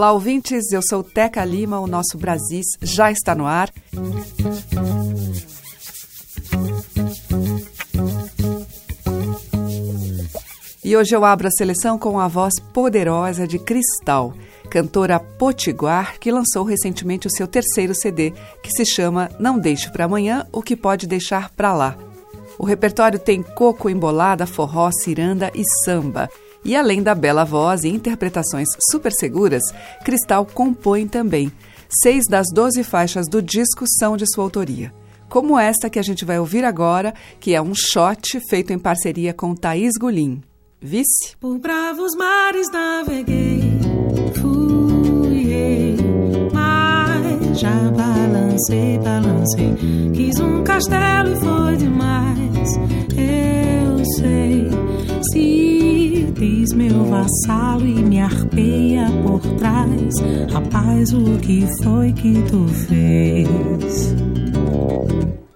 Olá, ouvintes. Eu sou Teca Lima. O nosso Brasis já está no ar. E hoje eu abro a seleção com a voz poderosa de Cristal, cantora potiguar que lançou recentemente o seu terceiro CD, que se chama Não Deixe para Amanhã o que Pode Deixar para Lá. O repertório tem coco embolada, forró, ciranda e samba. E além da bela voz e interpretações super seguras, Cristal compõe também. Seis das doze faixas do disco são de sua autoria. Como esta que a gente vai ouvir agora, que é um shot feito em parceria com Thaís Gulim. Vice? Por bravos mares naveguei, fui, mas já balancei, balancei. Quis um castelo e foi demais. Sei, se diz meu vassalo e me arpeia por trás. Rapaz, o que foi que tu fez?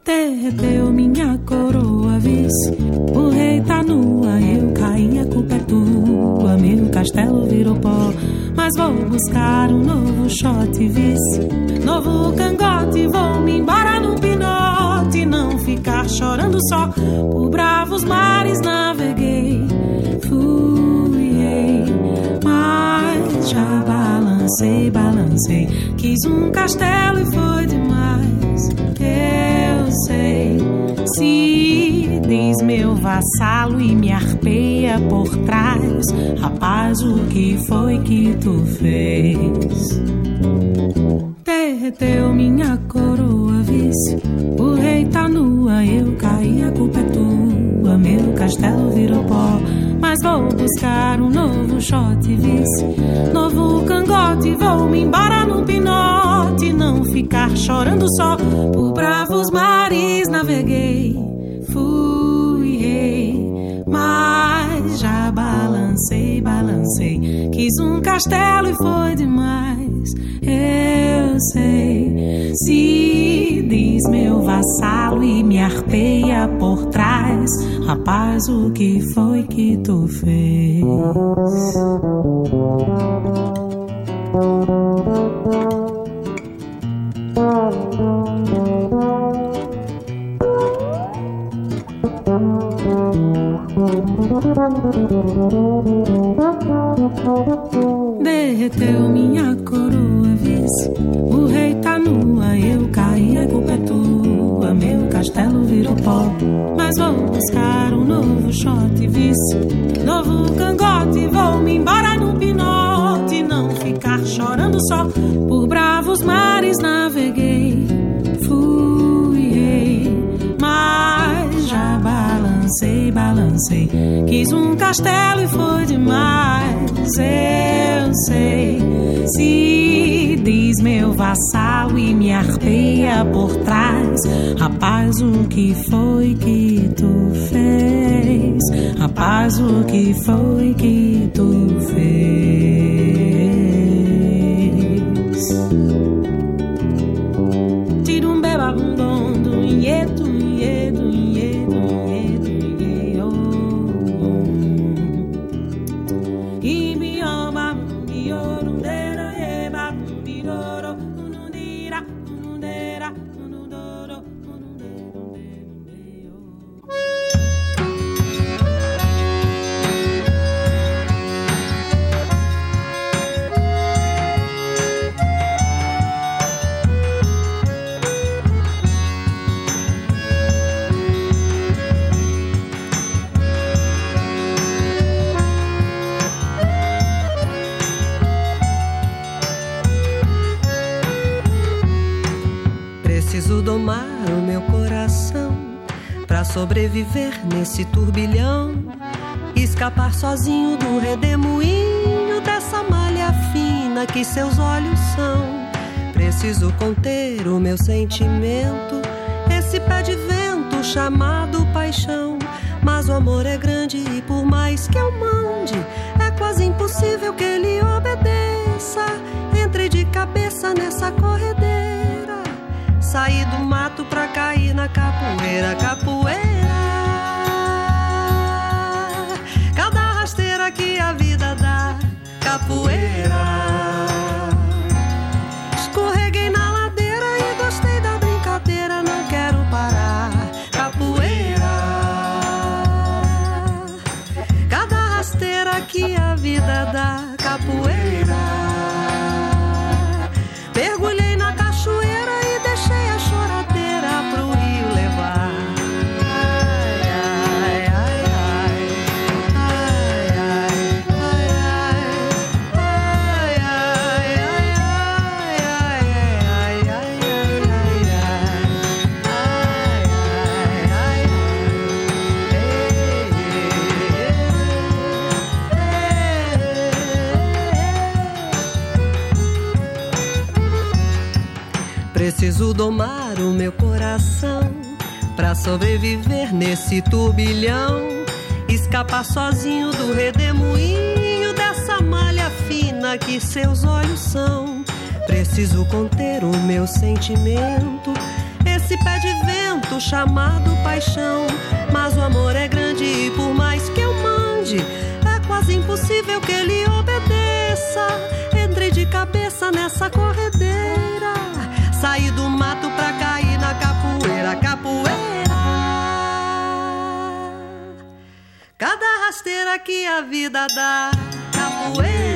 Derreteu minha coroa, vice. O rei tá nua, eu caí, a culpa é tua. Meu castelo virou pó. Mas vou buscar um novo shot, vice. Novo cangote, vou me embora no pinote. Ficar chorando só. Por bravos mares naveguei. Fui mas já balancei, balancei. Quis um castelo e foi demais. Eu sei, se diz meu vassalo e me arpeia por trás. Rapaz, o que foi que tu fez? Derreteu minha coroa, vice. Nua, eu caí, a culpa é tua. Meu castelo virou pó. Mas vou buscar um novo shot, vice. Novo cangote, vou me embora no pinote. Não ficar chorando só. Por bravos mares naveguei. Fui rei, mas já balancei, balancei. Quis um castelo e foi demais. Eu sei, se diz meu vassalo e me arpeia por trás. Rapaz, o que foi que tu fez? Derreteu minha coroa, vice. O rei tá nua, eu caí, a culpa é tua. Meu castelo virou pó. Mas vou buscar um novo shot, vice. Novo cangote, vou me embora no pinote. Não ficar chorando só. Por bravos mares naveguei. Fui balancei, balancei. Quis um castelo e foi demais. Eu sei, se diz meu vassalo e me arpeia por trás. Rapaz, o que foi que tu fez? Rapaz, o que foi que tu fez? Sobreviver nesse turbilhão. Escapar sozinho do redemoinho dessa malha fina que seus olhos são. Preciso conter o meu sentimento, esse pé de vento chamado paixão. Mas o amor é grande e por mais que eu mande, é quase impossível que ele obedeça. Entrei de cabeça nessa corredeira, saí do mato pra cair na capoeira, capoeira. Capoeira. Nesse turbilhão. Escapar sozinho do redemoinho dessa malha fina que seus olhos são. Preciso conter o meu sentimento, esse pé de vento chamado paixão. Mas o amor é grande e por mais que eu mande, é quase impossível que ele obedeça. Entre de cabeça nessa corredeira rasteira que a vida dá, capoeira.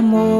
amor.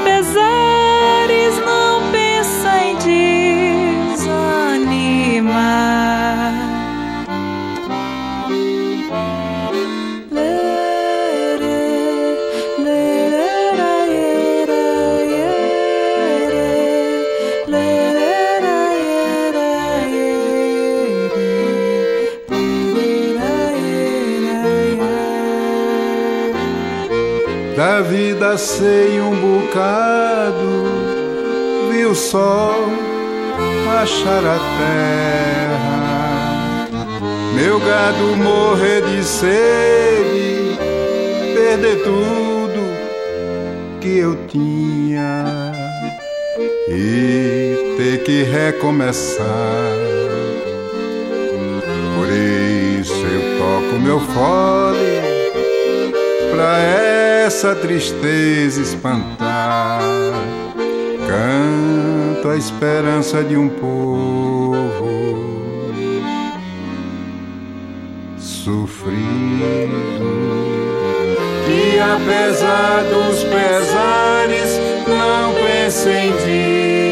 Sei um bocado, vi o sol achar a terra, meu gado morrer de sede, perder tudo que eu tinha e ter que recomeçar. Por isso eu toco meu fole pra essa tristeza espantar. Canto a esperança de um povo sofrido que apesar dos pesares não pensa em desanimar.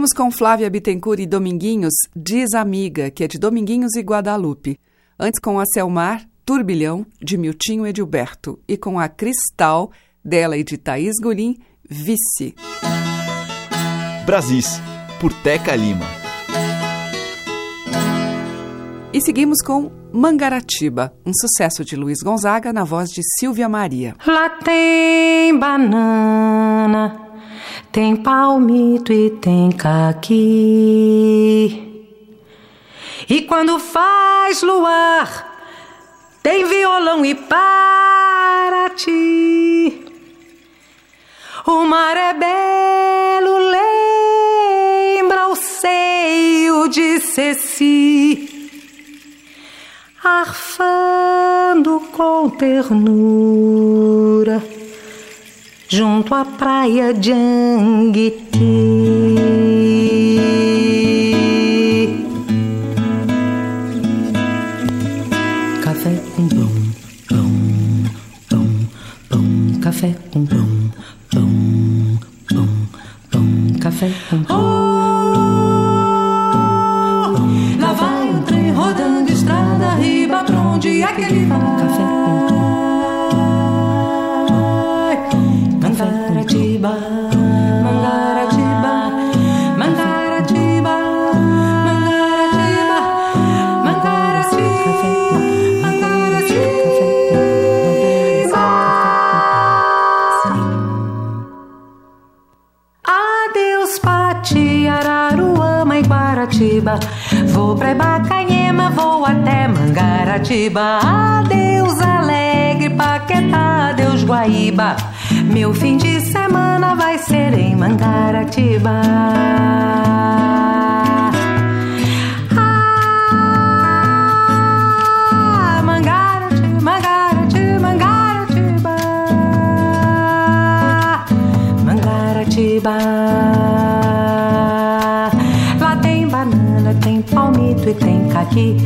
Ouvimos com Flávia Bittencourt e Dominguinhos Diz Amiga, que é de Dominguinhos e Guadalupe. Antes com a Selmar, Turbilhão, de Miltinho Edilberto. E com a Cristal, dela e de Thaís Golim, Vice. Brasis, por Teca Lima. E seguimos com Mangaratiba, um sucesso de Luiz Gonzaga na voz de Silvia Maria. Lá tem banana, tem palmito e tem caqui. E quando faz luar, tem violão e para ti. O mar é belo, lembra o seio de Ceci arfando com ternura junto à praia de Anguiti. Café com pão, pão, pão, pão, café com pão, pão, pão, pão, café com pão. Lá vai um trem rodando estrada riba pra onde é que ele vai? Café Vou pra Ibacanhema, vou até Mangaratiba. Adeus, Alegre, Paquetá, adeus, Guaíba. Meu fim de semana vai ser em Mangaratiba. Ah, Mangarati, Mangarati, Mangaratiba. Mangaratiba. Palmito e tem caqui.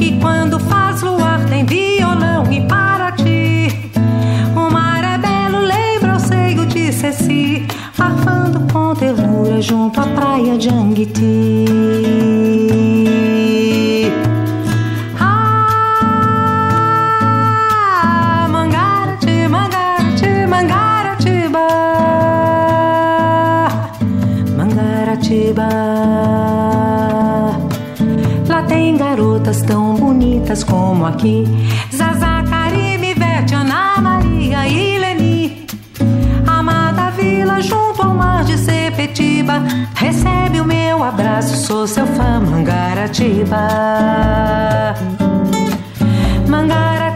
E quando faz luar, tem violão e Paraty. O mar é belo, lembra o seio de Ceci, arfando com ternura junto à praia de Anguiti. rock. Zazá, Ivete, Ana Maria e Leni. Amada Vila, junto ao mar de Sepetiba, recebe o meu abraço, sou seu fã, Mangaratiba. Mangaratiba.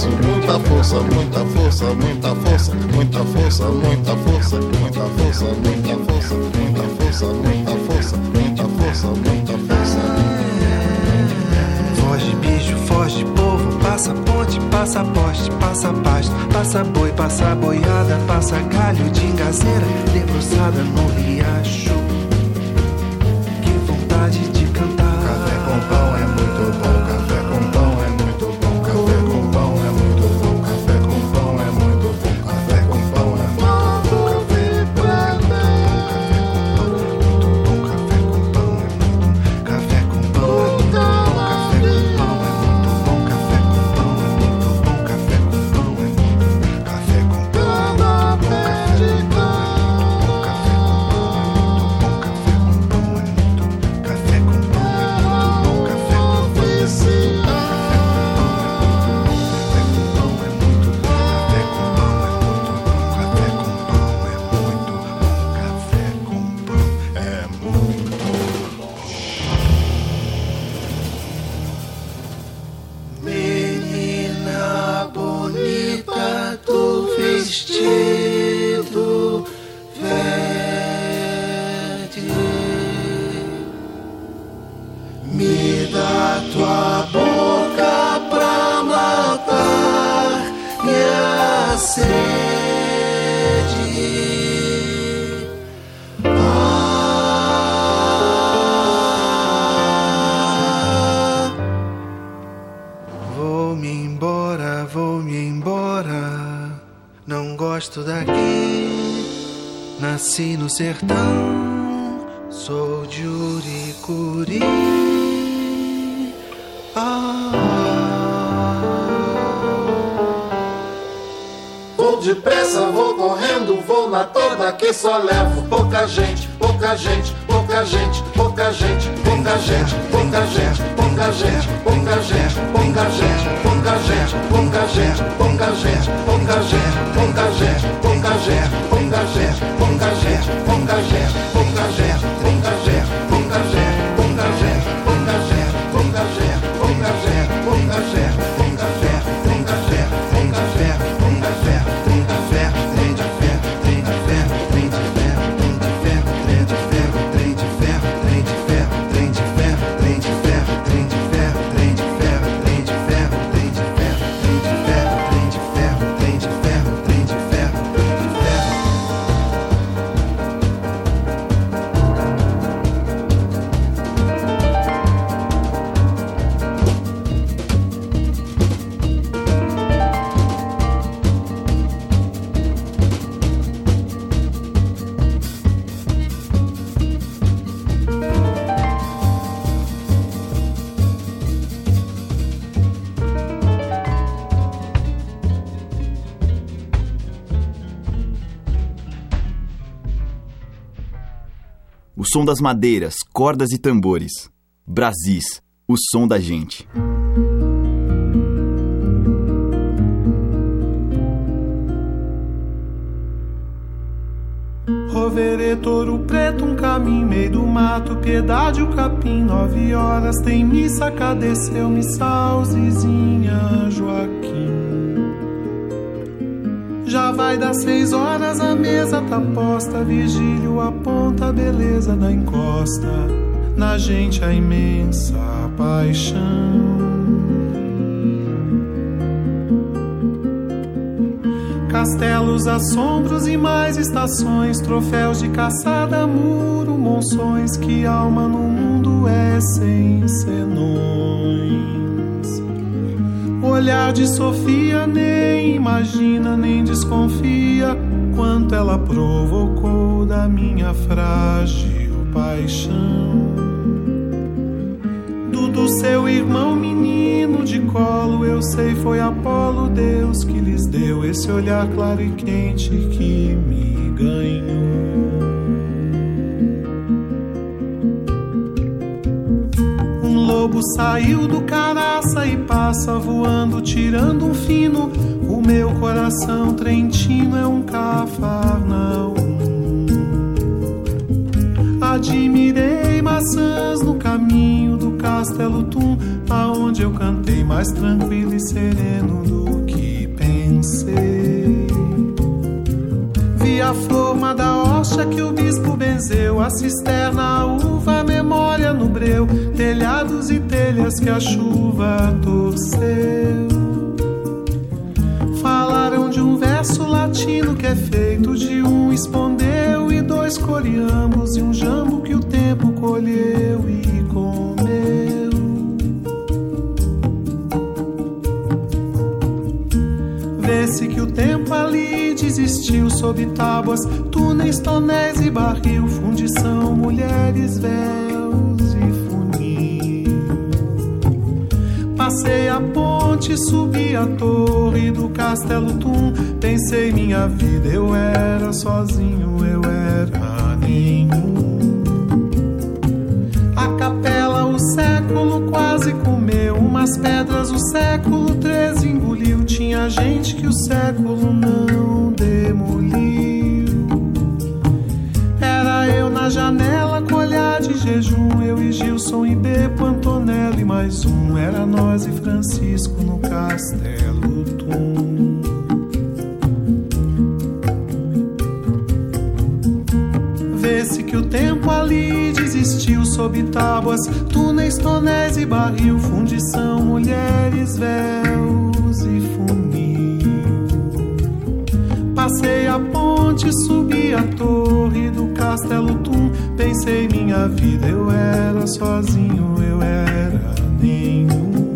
preciso muita força, muita força, muita força, muita força, muita força, muita força, muita força, muita força, muita força, muita força, muita força. Foge bicho, foge povo, passa ponte, passa poste, passa pasto, passa boi, passa boi. Nasci no sertão, sou de Uricuri. Ah. Vou depressa, vou correndo, vou na toda que só levo pouca gente, pouca gente, pouca gente, pouca gente, pouca gente, pouca gente, pouca gente, pouca gente, pouca gente, pouca gente, pouca gente, pouca gente, pouca gente, pouca gente, pouca gente, pouca gente, pouca gente, pouca gente, pouca gente, pouca gente, som das madeiras, cordas e tambores. Brasis, o som da gente. Roverê touro preto, um caminho meio do mato, piedade o capim, nove horas tem missa, cadê seu missal, Zizinha Joaquim? Já vai dar seis horas, a mesa tá posta, vigílio aponta a beleza da encosta, na gente a imensa paixão. Castelos, assombros e mais estações, troféus de caçada, muro, monções, que alma no mundo é sem senões. Olhar de Sofia nem imagina, nem desconfia quanto ela provocou da minha frágil paixão. Do, do seu irmão menino de colo, eu sei foi Apolo, Deus que lhes deu esse olhar claro e quente que me ganhou. Lobo saiu do caraça e passa voando, tirando um fino. O meu coração trentino é um cafarnaum. Admirei maçãs no caminho do castelo Tum, aonde eu cantei mais tranquilo e sereno do que pensei. Vi a forma da hoxa que o bispo benzeu, a cisterna, a uva, no breu, telhados e telhas que a chuva torceu. Falaram de um verso latino que é feito de um espondeu e dois coriambos e um jambo que o tempo colheu e comeu. Vê-se que o tempo ali desistiu sob tábuas, túneis, tonéis e barril, fundição, mulheres, véus Passei a ponte, subi a torre do castelo Tum. Pensei minha vida, eu era sozinho, eu era nenhum. A capela, o século quase comeu. Umas pedras, o século treze engoliu. Tinha gente que o século não demoliu. Era eu na janela Eu e Gilson e Bepo, Antonelli mais um. Era nós e Francisco no castelo Tum. Vê-se que o tempo ali desistiu sob tábuas, túneis, tonéis e barril, fundição, mulheres, véus e funil. Passei a ponte, subi a torre do castelo Tum. Pensei minha vida, eu era sozinho, eu era nenhum.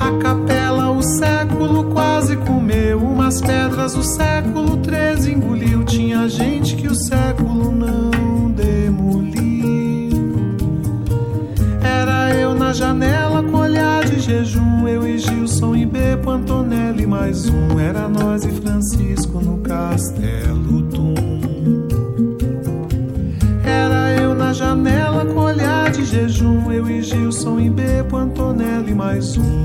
A capela, o século quase comeu. Umas pedras, o século treze engoliu. Tinha gente que o século não demoliu. Era eu na janela com olhar de jejum. Eu e Gilson e Bepo, Antonelli mais um. Era nós e Francisco no castelo jejum. Eu e Gilson e Bepo, Antonelli mais um.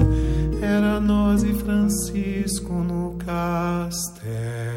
Era nós e Francisco no castelo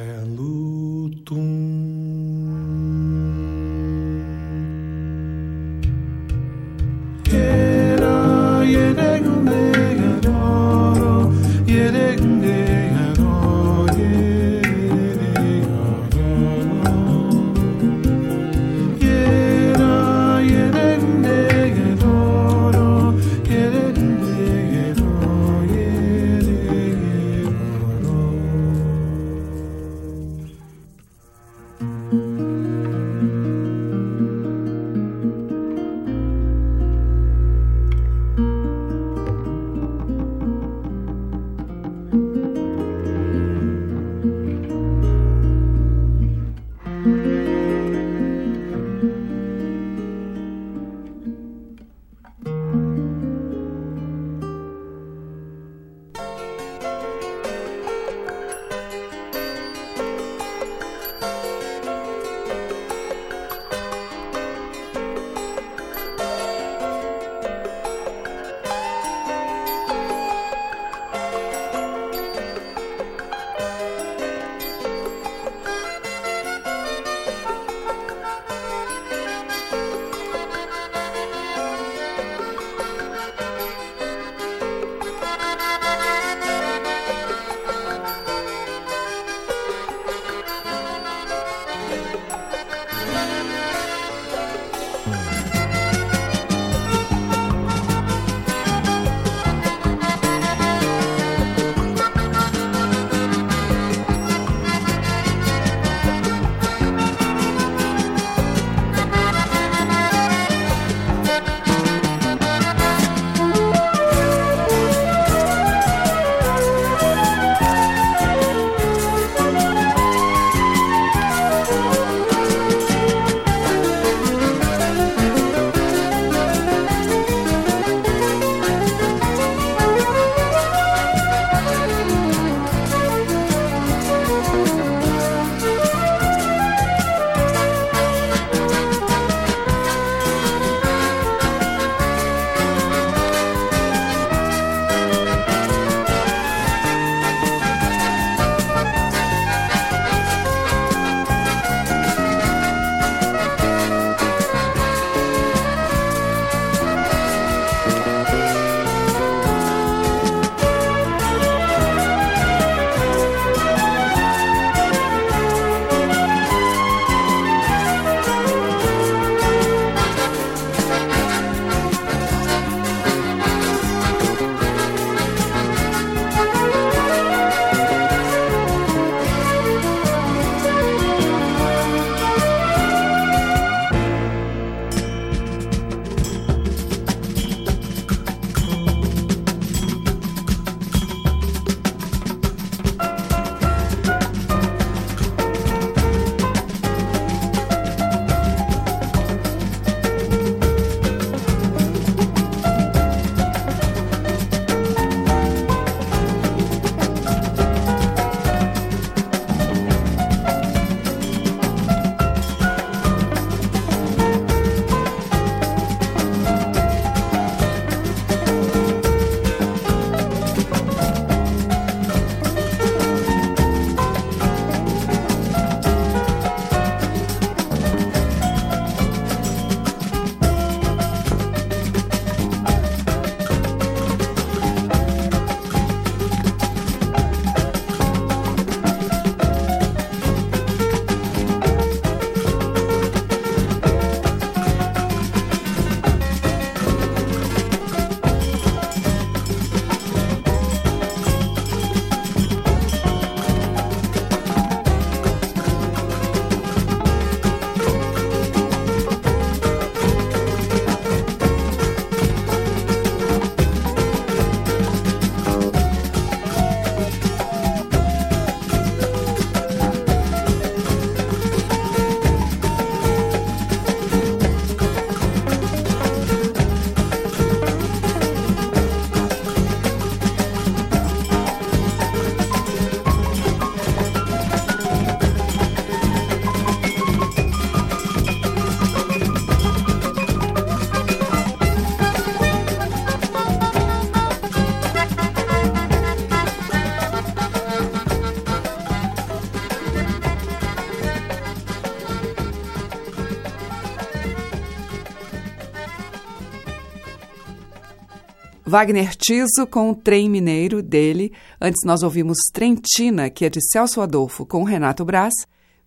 Wagner Tiso com o Trem Mineiro dele. Antes nós ouvimos Trentina, que é de Celso Adolfo, com Renato Brás.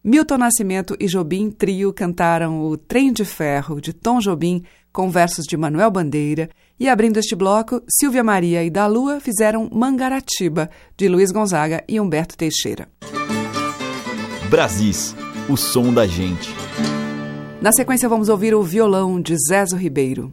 Milton Nascimento e Jobim Trio cantaram o Trem de Ferro, de Tom Jobim, com versos de Manuel Bandeira. E abrindo este bloco, Silvia Maria e da Lua fizeram Mangaratiba, de Luiz Gonzaga e Humberto Teixeira. Brasis, o som da gente. Na sequência, vamos ouvir o violão de Zezo Ribeiro.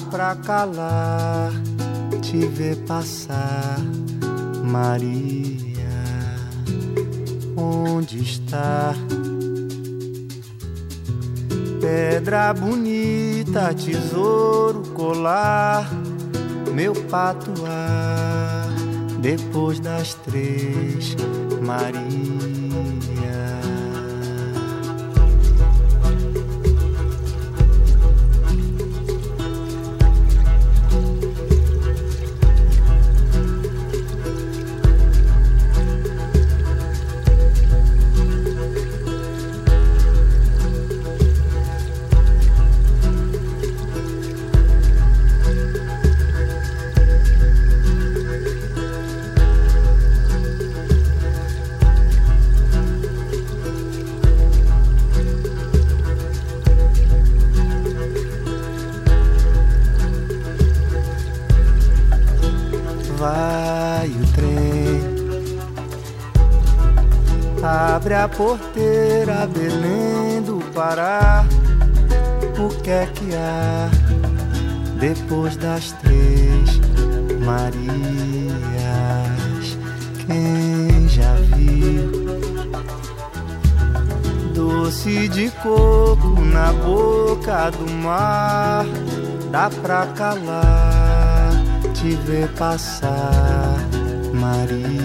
Pra calar, te ver passar, Maria onde está? Pedra bonita, tesouro, colar, meu patuar, depois das três, Maria. Porteira, Belém do Pará. O que é que há depois das três Marias? Quem já viu? Doce de coco na boca do mar, dá pra calar, te ver passar, Maria.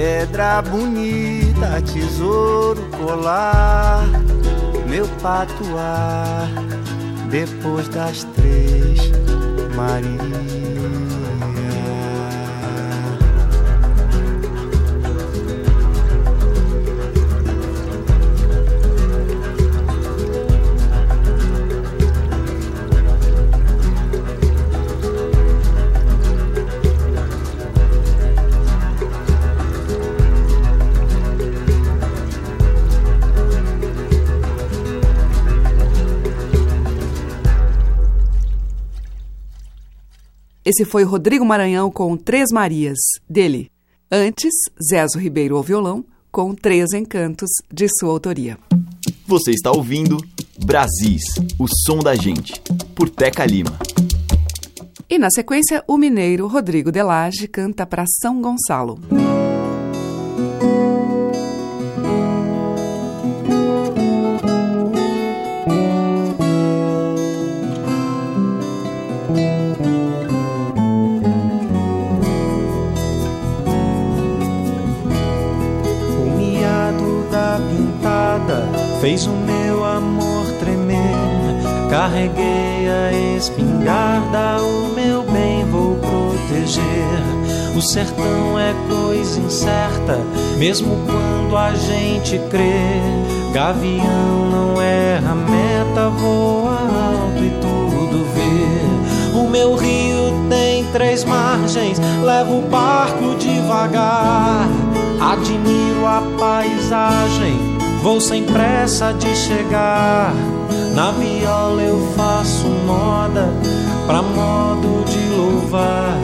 Pedra bonita, tesouro colar, meu patuar, depois das três, Maria. Esse foi Rodrigo Maranhão com Três Marias, dele. Antes, Zezo Ribeiro ao violão, com Três Encantos, de sua autoria. Você está ouvindo Brasis, o som da gente, por Teca Lima. E na sequência, o mineiro Rodrigo Delage canta para São Gonçalo. Fez o meu amor tremer. Carreguei a espingarda, o meu bem vou proteger. O sertão é coisa incerta, mesmo quando a gente crê. Gavião não erra meta, voa alto e tudo vê. O meu rio tem três margens, levo o barco devagar. Admiro a paisagem Vou sem pressa de chegar. Na viola eu faço moda pra modo de louvar.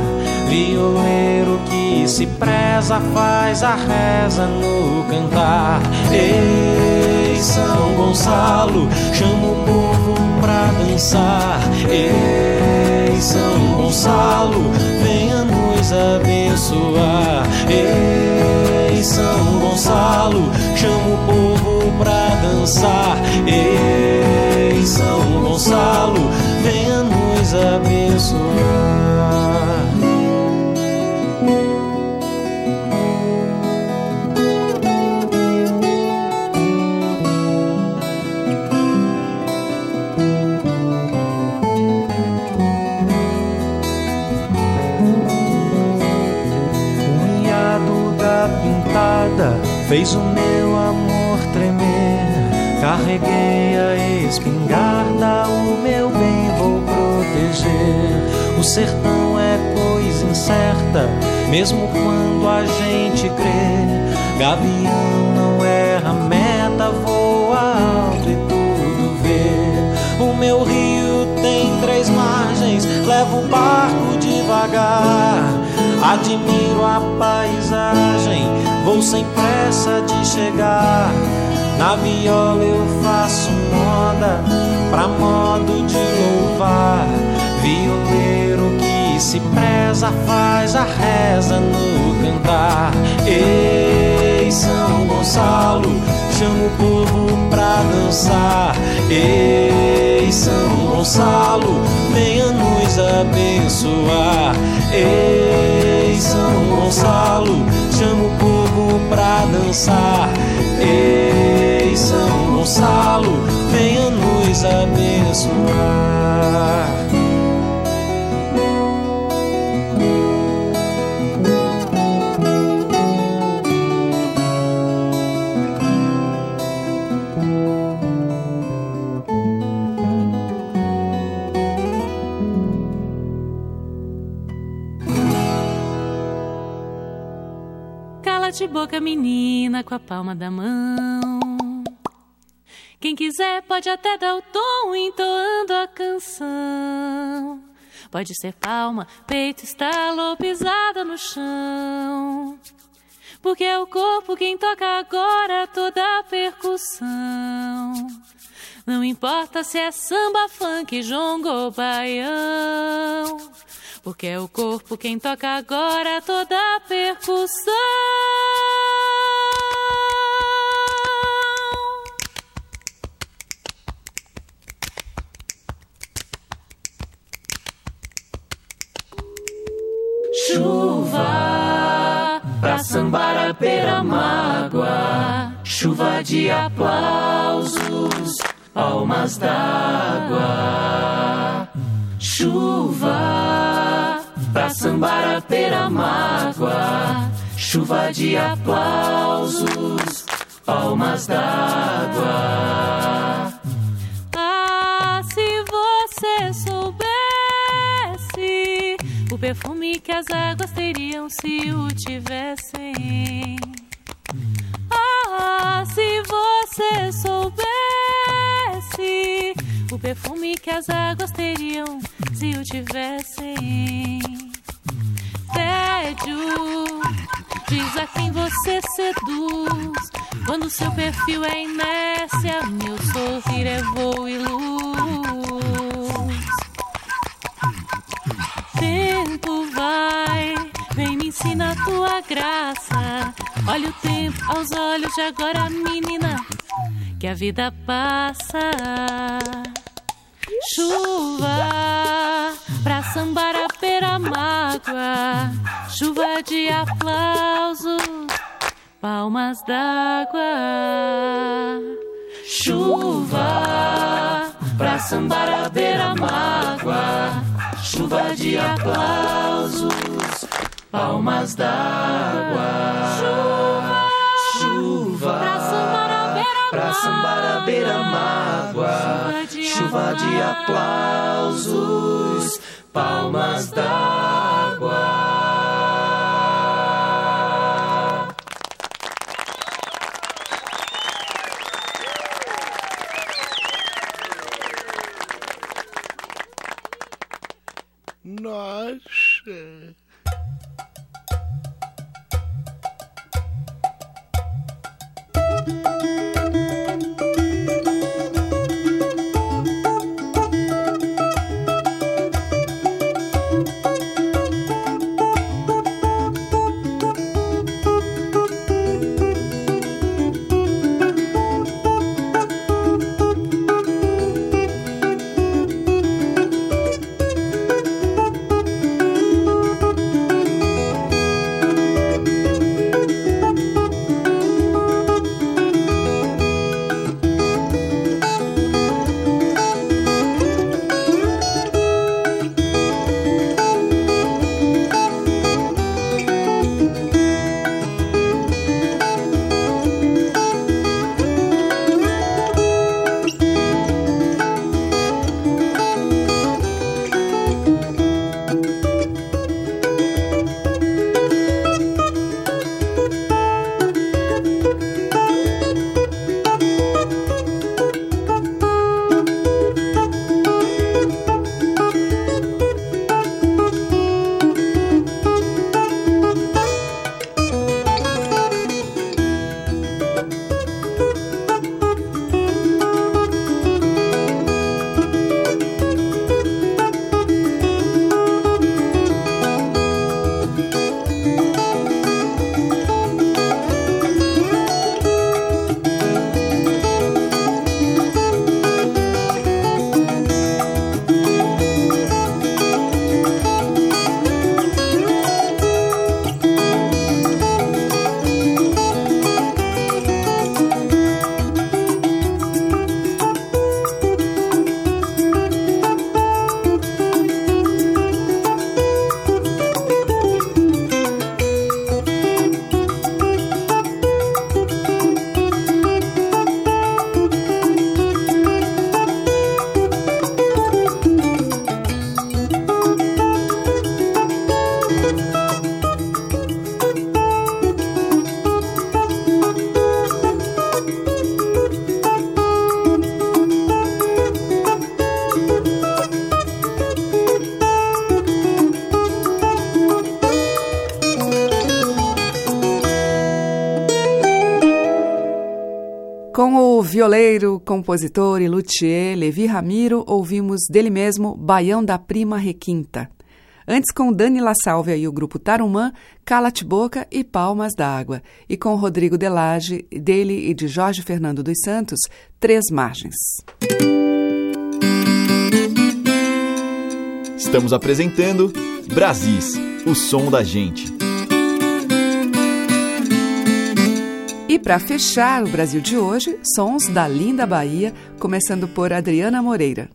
Violeiro que se preza faz a reza no cantar. Ei, São Gonçalo, chama o povo pra dançar. Ei, São Gonçalo, venha nos abençoar. Ei, São Gonçalo, chama o povo pra dançar. Ei, São Gonçalo, venha nos abençoar. fez o espingarda, o meu bem vou proteger. O sertão é coisa incerta, mesmo quando a gente crê. Gavião não erra meta, voa alto e tudo vê. O meu rio tem três margens, levo o barco devagar. Admiro a paisagem, vou sem pressa de chegar. Na viola eu faço moda, pra modo de louvar. Violeiro que se preza, faz a reza no cantar. Ei, São Gonçalo, chama o povo pra dançar. Ei, São Gonçalo, venha nos abençoar. Ei, São Gonçalo, chama o povo pra dançar. Ei, São Gonçalo, venha nos abençoar. de boca, menina, com a palma da mão. Quem quiser pode até dar o tom entoando a canção. Pode ser palma, peito, estalo pisada no chão. Porque é o corpo quem toca agora toda a percussão. Não importa se é samba, funk, jongo ou baião. Porque é o corpo quem toca agora toda a percussão. Chuva de aplausos, palmas d'água. Chuva pra sambar a pera mágoa, chuva de aplausos, palmas d'água. Ah, se você soubesse o perfume que as águas teriam se o tivessem. Ah, se você soubesse o perfume que as águas teriam se o tivessem. Tédio, diz a quem você seduz. Quando seu perfil é inércia, meu sorrir é voo e luz. Tempo vai, vem me ensina a tua graça. Olha o tempo aos olhos de agora, menina, que a vida passa. Chuva pra sambar a pera mágoa, chuva de aplausos, palmas d'água. Chuva pra sambar a beira mágoa, chuva de aplausos, palmas d'água. Chuva, chuva pra sambar a beira mágoa, chuva de aplausos, palmas d'água. Nossa. Violeiro, compositor e luthier Levi Ramiro, ouvimos dele mesmo Baião da Prima Requinta. Antes com Dani La Sálvia e o grupo Tarumã, Cala-te Boca e Palmas d'Água. E com Rodrigo Delage, dele e de Jorge Fernando dos Santos, Três Margens. Estamos apresentando Brasis, o som da gente. para fechar o Brasil de hoje, sons da linda Bahia, começando por Adriana Moreira.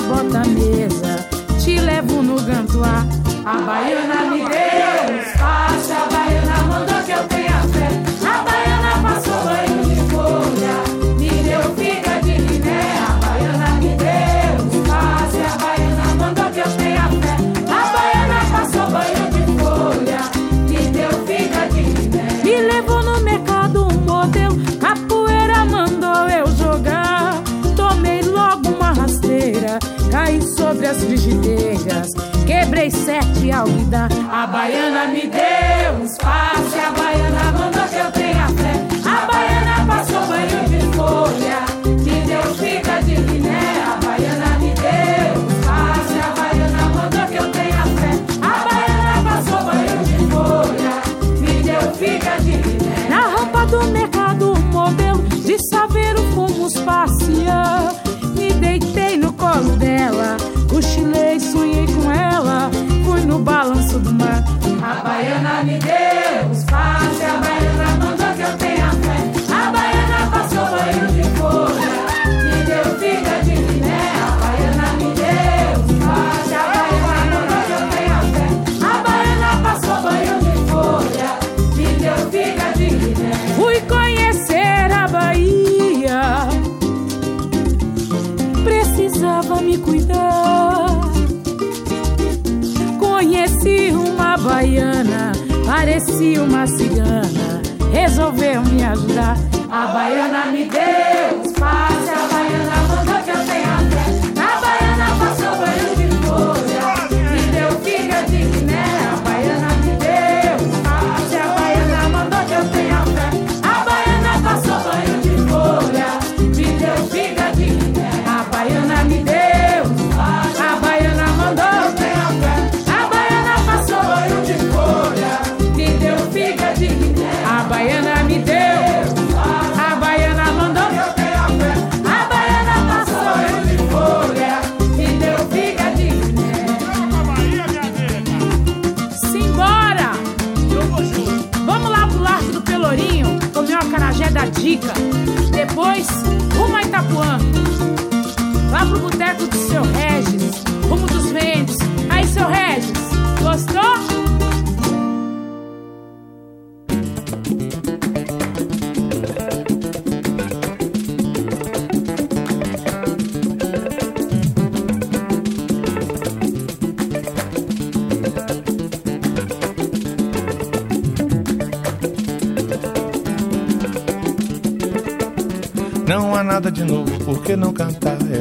bota a mesa, te levo no gantoar, a baiana me deu. duas frigideiras. Quebrei sete alvidas. A baiana me deu um espaço e a baiana mandou. baiana parecia uma cigana, resolveu me ajudar. A baiana me deu.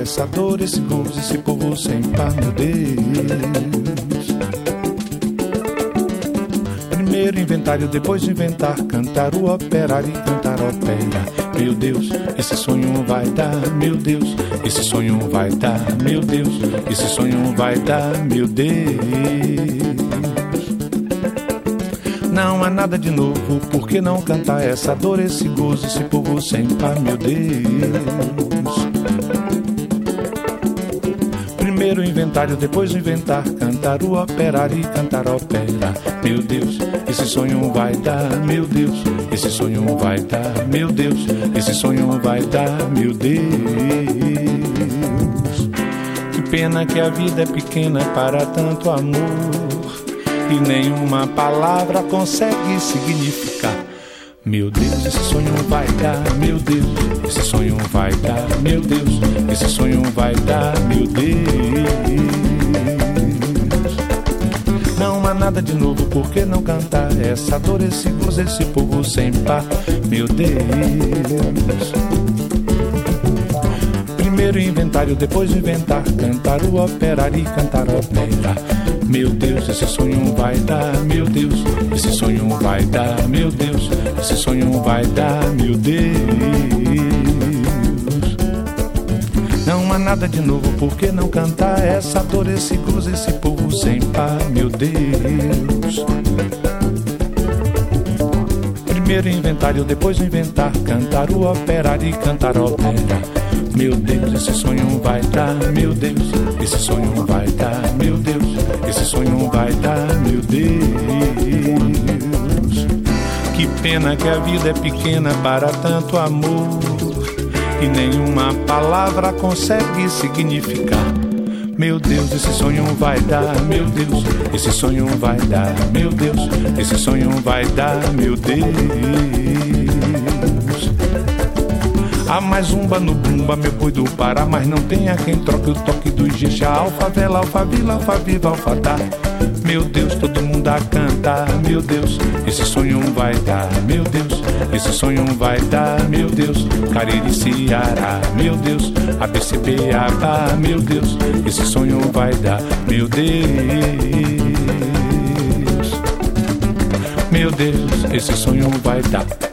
pensadores dor, esse povo sem par, meu Deus. Primeiro inventário, depois inventar, cantar o operário e cantar opera. Meu Deus, esse sonho vai dar, meu Deus, esse sonho vai dar, meu Deus, esse sonho vai dar, meu Deus. Não há nada de novo, por que não cantar essa dor, esse gozo, esse povo sem par, meu Deus? Primeiro inventário, depois inventar, cantar o operário e cantar ópera. Meu Deus, esse sonho vai dar, meu Deus, esse sonho vai dar, meu Deus, esse sonho vai dar, meu Deus. Que pena que a vida é pequena para tanto amor e nenhuma palavra consegue significar. Meu Deus, esse sonho vai dar, meu Deus, esse sonho vai dar, meu Deus, esse sonho vai dar, meu Deus. Não há nada de novo, por que não cantar essa dor, esse gozo, esse povo sem par, meu Deus. Primeiro inventário, depois inventar, cantar o operário e cantar ópera. Meu Deus, esse sonho vai dar, meu Deus, esse sonho vai dar, meu Deus, esse sonho vai dar, meu Deus. Não há nada de novo, por que não cantar essa dor, esse gozo, esse povo sem par, meu Deus. Primeiro inventário, depois inventar, cantar o operário e cantar ópera. Meu Deus, esse sonho vai dar, meu Deus, esse sonho vai dar, meu Deus, esse sonho vai dar, meu Deus. Que pena que a vida é pequena para tanto amor e nenhuma palavra consegue significar. Meu Deus, esse sonho vai dar, meu Deus, esse sonho vai dar, meu Deus, esse sonho vai dar, meu Deus. Há mais umba no bumba, meu boi do Pará, mas não tem a quem troque o toque do Ijexá. Alfavela, alfavila, alfaviva, alfadá. Meu Deus, todo mundo a cantar, meu Deus, esse sonho vai dar, meu Deus, esse sonho vai dar, meu Deus, Cariri, Ceará, meu Deus, ABCBA, meu Deus, esse sonho vai dar, meu Deus, meu Deus, esse sonho vai dar.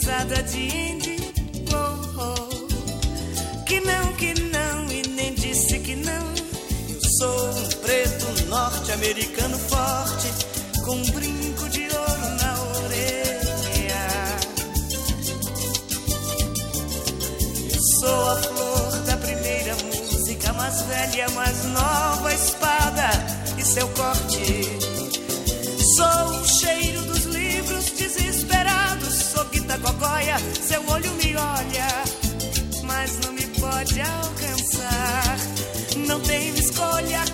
risada de Indy? Oh, oh. Que não, que não e nem disse que não. Eu sou um preto norte-americano forte com um brinco de ouro na orelha. Eu sou a flor da primeira música, mais velha, mais nova espada e seu corte. Sou o cheiro livros guita gogóia, seu olho me olha, mas não me pode alcançar. Não tenho escolha,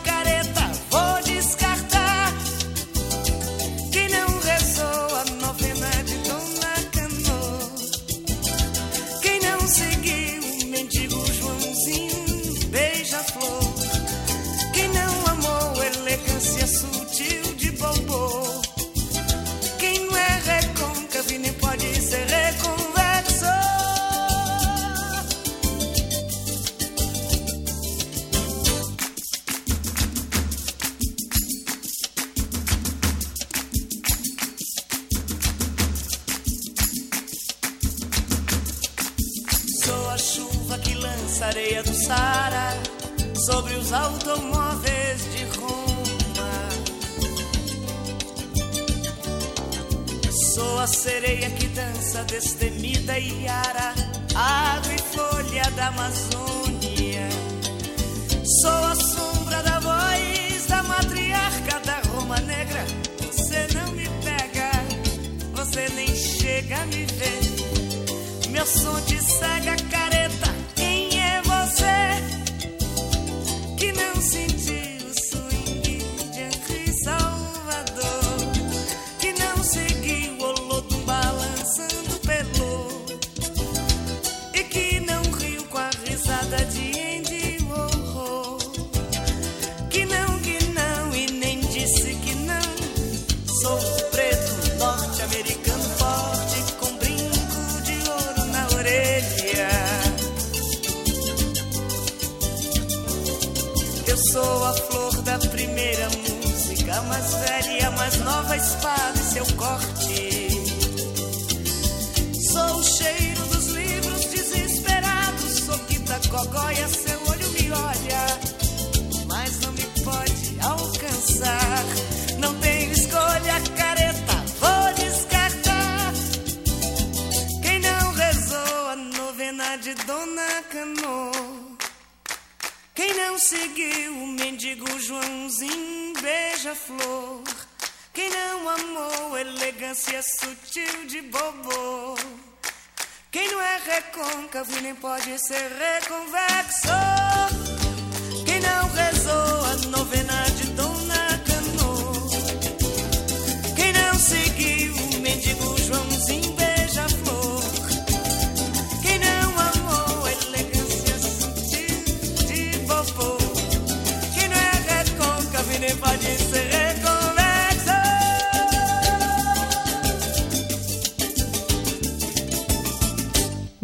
Eu sou a flor da primeira música, mais velha, mais nova espada e seu corte. Sou o cheiro dos livros desesperados, sou Kita Cogóia, seu olho me olha, não seguiu o mendigo Joãozinho beija-flor? Quem não amou elegância sutil de bobo? Quem não é recôncavo nem pode ser reconvexo? Quem não rezou a novena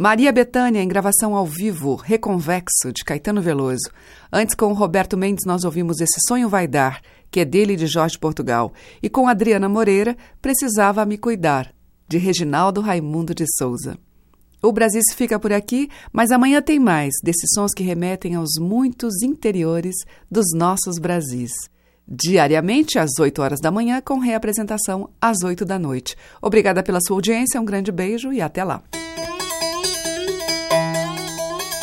Maria Bethânia em gravação ao vivo, Reconvexo, de Caetano Veloso. Antes, com Roberto Mendes, nós ouvimos Esse Sonho Vai Dar, que é dele e de Jorge Portugal. E com Adriana Moreira, Precisava Me Cuidar, de Reginaldo Raimundo de Souza. O Brasil fica por aqui, mas amanhã tem mais desses sons que remetem aos muitos interiores dos nossos Brasis. Diariamente, às 8 horas da manhã, com reapresentação às 8 da noite. Obrigada pela sua audiência, um grande beijo e até lá.